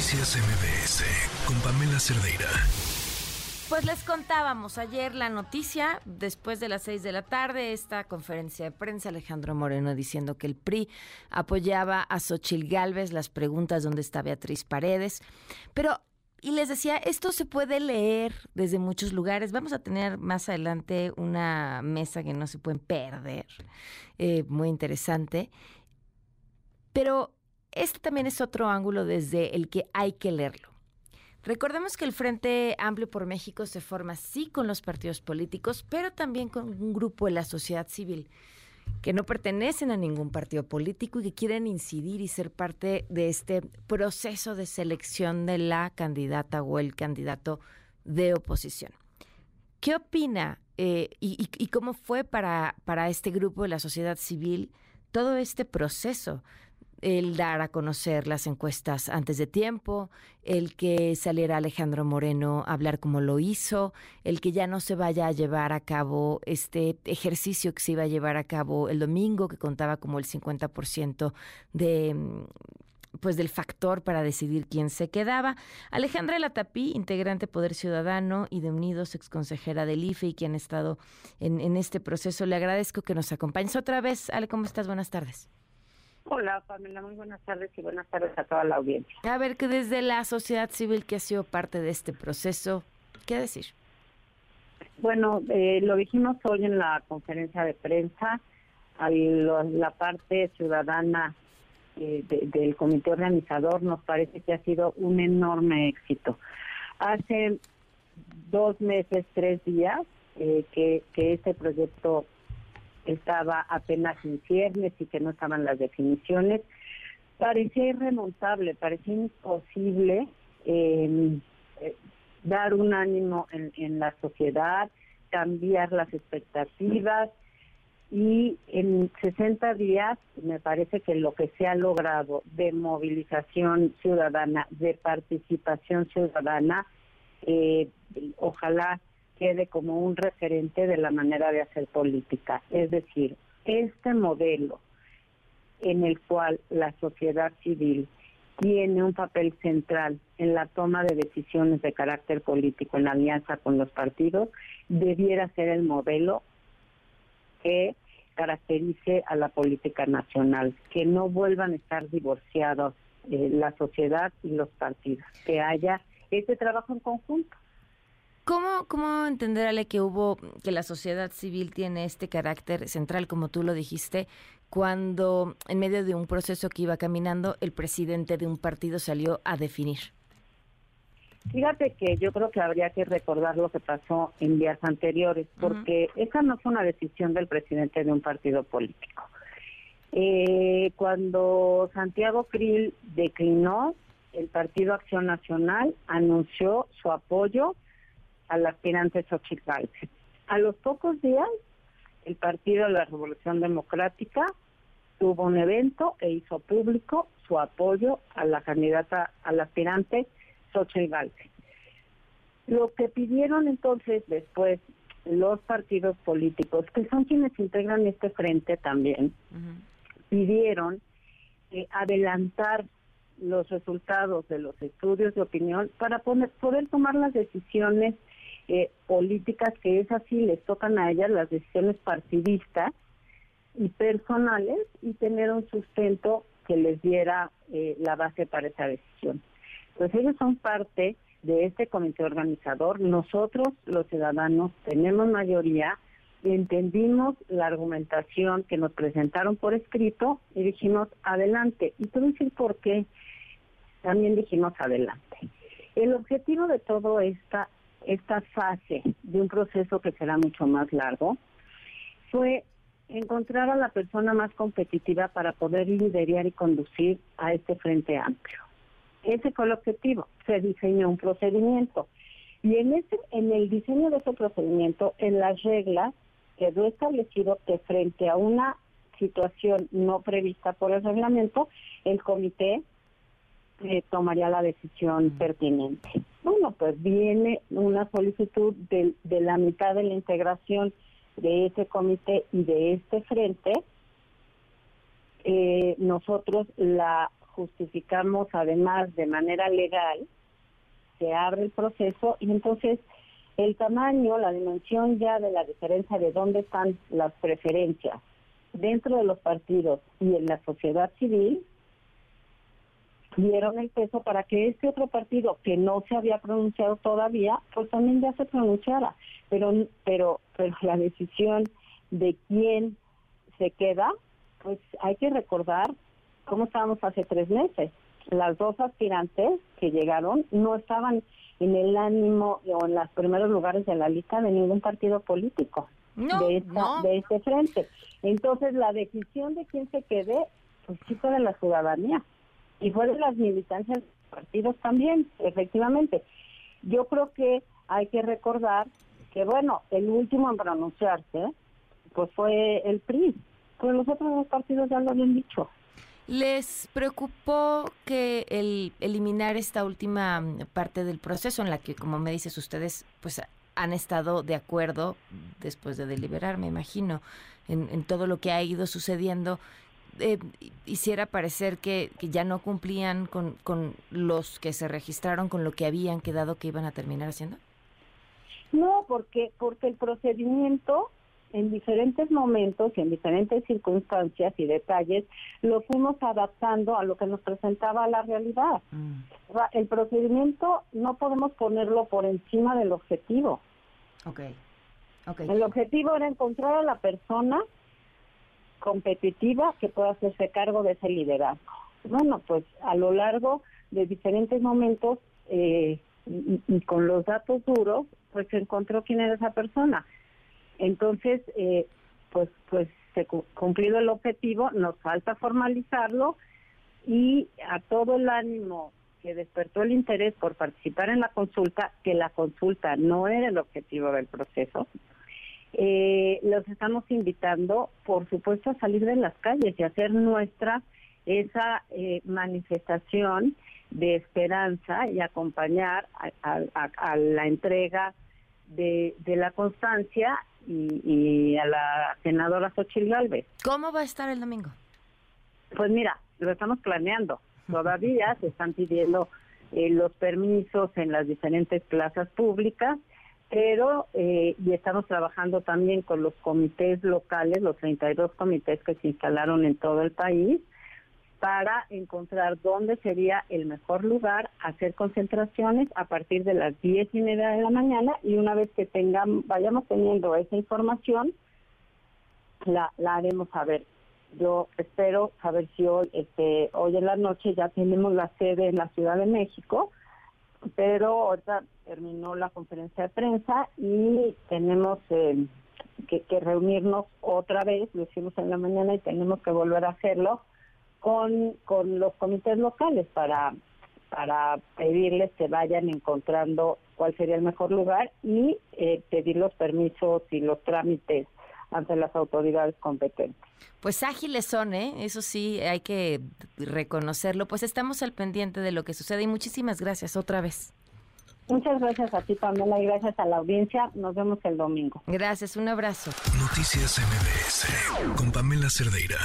Noticias MBS con Pamela Cerdeira. Pues les contábamos ayer la noticia, después de las seis de la tarde, esta conferencia de prensa, Alejandro Moreno diciendo que el PRI apoyaba a Xochil Gálvez, las preguntas dónde está Beatriz Paredes. Pero y les decía, esto se puede leer desde muchos lugares. Vamos a tener más adelante una mesa que no se pueden perder, eh, muy interesante. Pero este también es otro ángulo desde el que hay que leerlo. Recordemos que el Frente Amplio por México se forma sí con los partidos políticos, pero también con un grupo de la sociedad civil que no pertenecen a ningún partido político y que quieren incidir y ser parte de este proceso de selección de la candidata o el candidato de oposición. ¿Qué opina eh, y, cómo fue para, para este grupo de la sociedad civil todo este proceso el dar a conocer las encuestas antes de tiempo, el que saliera Alejandro Moreno a hablar como lo hizo, el que ya no se vaya a llevar a cabo este ejercicio que se iba a llevar a cabo el domingo, que contaba como el 50% de mm, pues del factor para decidir quién se quedaba. Alejandra Latapí, integrante Poder Ciudadano y de Unidos, exconsejera del IFE y quien ha estado en, en este proceso, le agradezco que nos acompañes otra vez. Ale, ¿cómo estás? Buenas tardes. Hola, Pamela, muy buenas tardes y buenas tardes a toda la audiencia. A ver, que desde la sociedad civil que ha sido parte de este proceso, ¿qué decir? Bueno, eh, lo dijimos hoy en la conferencia de prensa, a la parte ciudadana eh, del comité organizador nos parece que ha sido un enorme éxito. Hace dos meses, tres días, eh, que, que este proyecto estaba apenas en ciernes y que no estaban las definiciones. Parecía irremontable, parecía imposible em, eh, dar un ánimo en, la sociedad, cambiar las expectativas y en 60 días me parece que lo que se ha logrado de movilización ciudadana, de participación ciudadana, eh, ojalá quede como un referente de la manera de hacer política. Es decir, este modelo en el cual la sociedad civil tiene un papel central en la toma de decisiones de carácter político en alianza con los partidos, debiera ser el modelo que caracterice a la política nacional, que no vuelvan a estar divorciados eh, la sociedad y los partidos, que haya ese trabajo en conjunto. ¿Cómo, ¿Cómo que hubo, que la sociedad civil tiene este carácter central, como tú lo dijiste, cuando en medio de un proceso que iba caminando, el presidente de un partido salió a definir? Fíjate que yo creo que habría que recordar lo que pasó en días anteriores, porque esa no fue una decisión del presidente de un partido político. Eh, cuando Santiago Krill declinó, el Partido Acción Nacional anunció su apoyo al aspirante Xochitl A los pocos días, el Partido de la Revolución Democrática tuvo un evento e hizo público su apoyo a la candidata, al aspirante Xochitl Lo que pidieron entonces después los partidos políticos, que son quienes integran este frente también, pidieron eh, adelantar los resultados de los estudios de opinión para poder tomar las decisiones eh, políticas que es así, les tocan a ellas las decisiones partidistas y personales y tener un sustento que les diera eh, la base para esa decisión. Pues ellos son parte de este comité organizador. Nosotros, los ciudadanos, tenemos mayoría, entendimos la argumentación que nos presentaron por escrito y dijimos adelante. Y te voy decir por qué también dijimos adelante. El objetivo de todo esta esta fase de un proceso que será mucho más largo fue encontrar a la persona más competitiva para poder liderar y conducir a este frente amplio. Ese fue el objetivo. Se diseñó un procedimiento y en ese, en el diseño de ese procedimiento, en las reglas quedó establecido que frente a una situación no prevista por el reglamento, el comité eh, tomaría la decisión pertinente. Bueno, pues viene una solicitud de, la mitad de la integración de ese comité y de este frente. Eh, nosotros la justificamos además de manera legal, se abre el proceso y entonces el tamaño, la dimensión ya de la diferencia de dónde están las preferencias dentro de los partidos y en la sociedad civil dieron el peso para que este otro partido que no se había pronunciado todavía, pues también ya se pronunciara. Pero, pero, pero la decisión de quién se queda, pues hay que recordar cómo estábamos hace tres meses. Las dos aspirantes que llegaron no estaban en el ánimo o en los primeros lugares de la lista de ningún partido político de, de este frente. Entonces, la decisión de quién se quede, pues sí fue de la ciudadanía y fue de las militancias de los partidos también, efectivamente. Yo creo que hay que recordar que, bueno, el último en pronunciarse, pues fue el PRI, pero los otros dos partidos ya lo habían dicho. ¿Les preocupó que el eliminar esta última parte del proceso en la que, como me dices, ustedes pues han estado de acuerdo después de deliberar, me imagino, en, todo lo que ha ido sucediendo? Eh, hiciera parecer que, que, ya no cumplían con, con los que se registraron, con lo que habían quedado que iban a terminar haciendo? No, porque porque el procedimiento en diferentes momentos y en diferentes circunstancias y detalles lo fuimos adaptando a lo que nos presentaba la realidad. Mm. El procedimiento no podemos ponerlo por encima del objetivo. Okay. El objetivo era encontrar a la persona competitiva que pueda hacerse cargo de ese liderazgo. Bueno, pues a lo largo de diferentes momentos eh, y, con los datos duros, pues se encontró quién era esa persona. Entonces, eh, pues, pues se cumplido el objetivo, nos falta formalizarlo y a todo el ánimo que despertó el interés por participar en la consulta, que la consulta no era el objetivo del proceso, eh, los estamos invitando, por supuesto, a salir de las calles y hacer nuestra esa eh, manifestación de esperanza y acompañar a, la entrega de, la constancia y, a la senadora Xochitl Galvez. ¿Cómo va a estar el domingo? Pues mira, lo estamos planeando. Todavía se están pidiendo eh, los permisos en las diferentes plazas públicas, pero eh, y estamos trabajando también con los comités locales, los 32 comités que se instalaron en todo el país, para encontrar dónde sería el mejor lugar hacer concentraciones a partir de las diez y media de la mañana y una vez que tengamos, vayamos teniendo esa información, la, la haremos saber. Yo espero saber si hoy, este, hoy en la noche ya tenemos la sede en la Ciudad de México, pero ahorita terminó la conferencia de prensa y tenemos eh, que, reunirnos otra vez, lo hicimos en la mañana y tenemos que volver a hacerlo con, con los comités locales para, para pedirles que vayan encontrando cuál sería el mejor lugar y eh, pedir los permisos y los trámites ante las autoridades competentes. Pues ágiles son, ¿eh? Eso sí, hay que reconocerlo. Pues estamos al pendiente de lo que sucede y muchísimas gracias otra vez. Muchas gracias a ti, Pamela, y gracias a la audiencia. Nos vemos el domingo. Gracias, un abrazo. Noticias MBS con Pamela Cerdeira.